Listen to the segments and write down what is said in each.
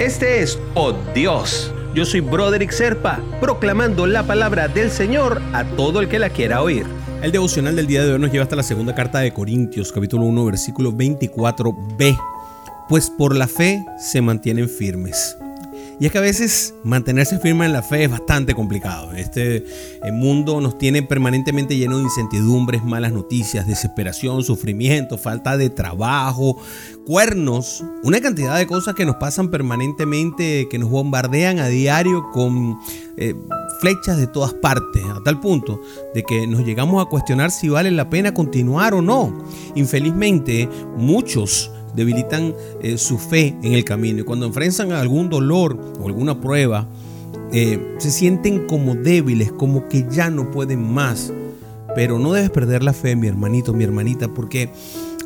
Este es Oh Dios. Yo soy Broderick Serpa, proclamando la palabra del Señor a todo el que la quiera oír. El devocional del día de hoy nos lleva hasta la segunda carta de Corintios, capítulo 1, versículo 24b. Pues por la fe se mantienen firmes. Y es que a veces mantenerse firme en la fe es bastante complicado. Este mundo nos tiene permanentemente lleno de incertidumbres, malas noticias, desesperación, sufrimiento, falta de trabajo, cuernos, una cantidad de cosas que nos pasan permanentemente, que nos bombardean a diario con eh, flechas de todas partes, a tal punto de que nos llegamos a cuestionar si vale la pena continuar o no. Infelizmente, muchos debilitan eh, su fe en el camino y cuando enfrentan algún dolor o alguna prueba, eh, se sienten como débiles, como que ya no pueden más. Pero no debes perder la fe, mi hermanito, mi hermanita, porque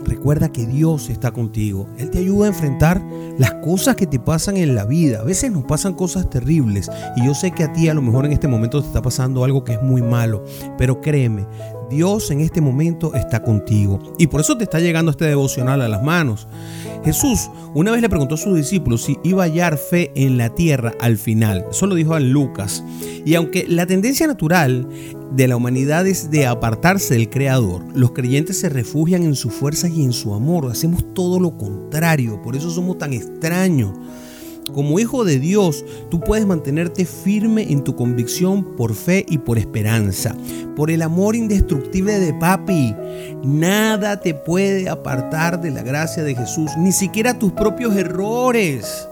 recuerda que Dios está contigo. Él te ayuda a enfrentar las cosas que te pasan en la vida. A veces nos pasan cosas terribles y yo sé que a ti a lo mejor en este momento te está pasando algo que es muy malo, pero créeme, Dios en este momento está contigo. Y por eso te está llegando este devocional a las manos. Jesús una vez le preguntó a sus discípulos si iba a hallar fe en la tierra al final. Eso lo dijo a Lucas. Y aunque la tendencia natural de la humanidad es de apartarse del Creador, los creyentes se refugian en su fuerza y en su amor. Hacemos todo lo contrario. Por eso somos tan extraños. Como hijo de Dios, tú puedes mantenerte firme en tu convicción por fe y por esperanza, por el amor indestructible de papi. Nada te puede apartar de la gracia de Jesús, ni siquiera tus propios errores.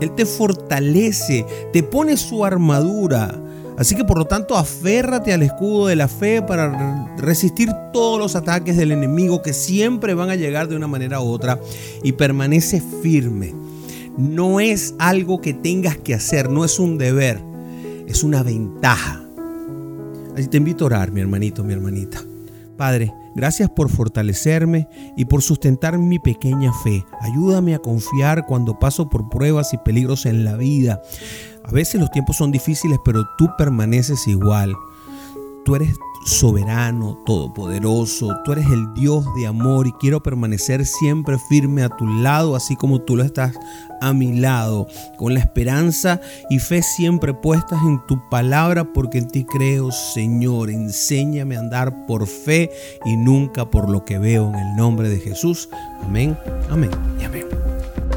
Él te fortalece, te pone su armadura. Así que por lo tanto aférrate al escudo de la fe para resistir todos los ataques del enemigo que siempre van a llegar de una manera u otra y permanece firme no es algo que tengas que hacer, no es un deber, es una ventaja. Así te invito a orar, mi hermanito, mi hermanita. Padre, gracias por fortalecerme y por sustentar mi pequeña fe. Ayúdame a confiar cuando paso por pruebas y peligros en la vida. A veces los tiempos son difíciles, pero tú permaneces igual. Tú eres soberano, todopoderoso, tú eres el Dios de amor y quiero permanecer siempre firme a tu lado, así como tú lo estás a mi lado, con la esperanza y fe siempre puestas en tu palabra, porque en ti creo, Señor. Enséñame a andar por fe y nunca por lo que veo en el nombre de Jesús. Amén, amén y amén.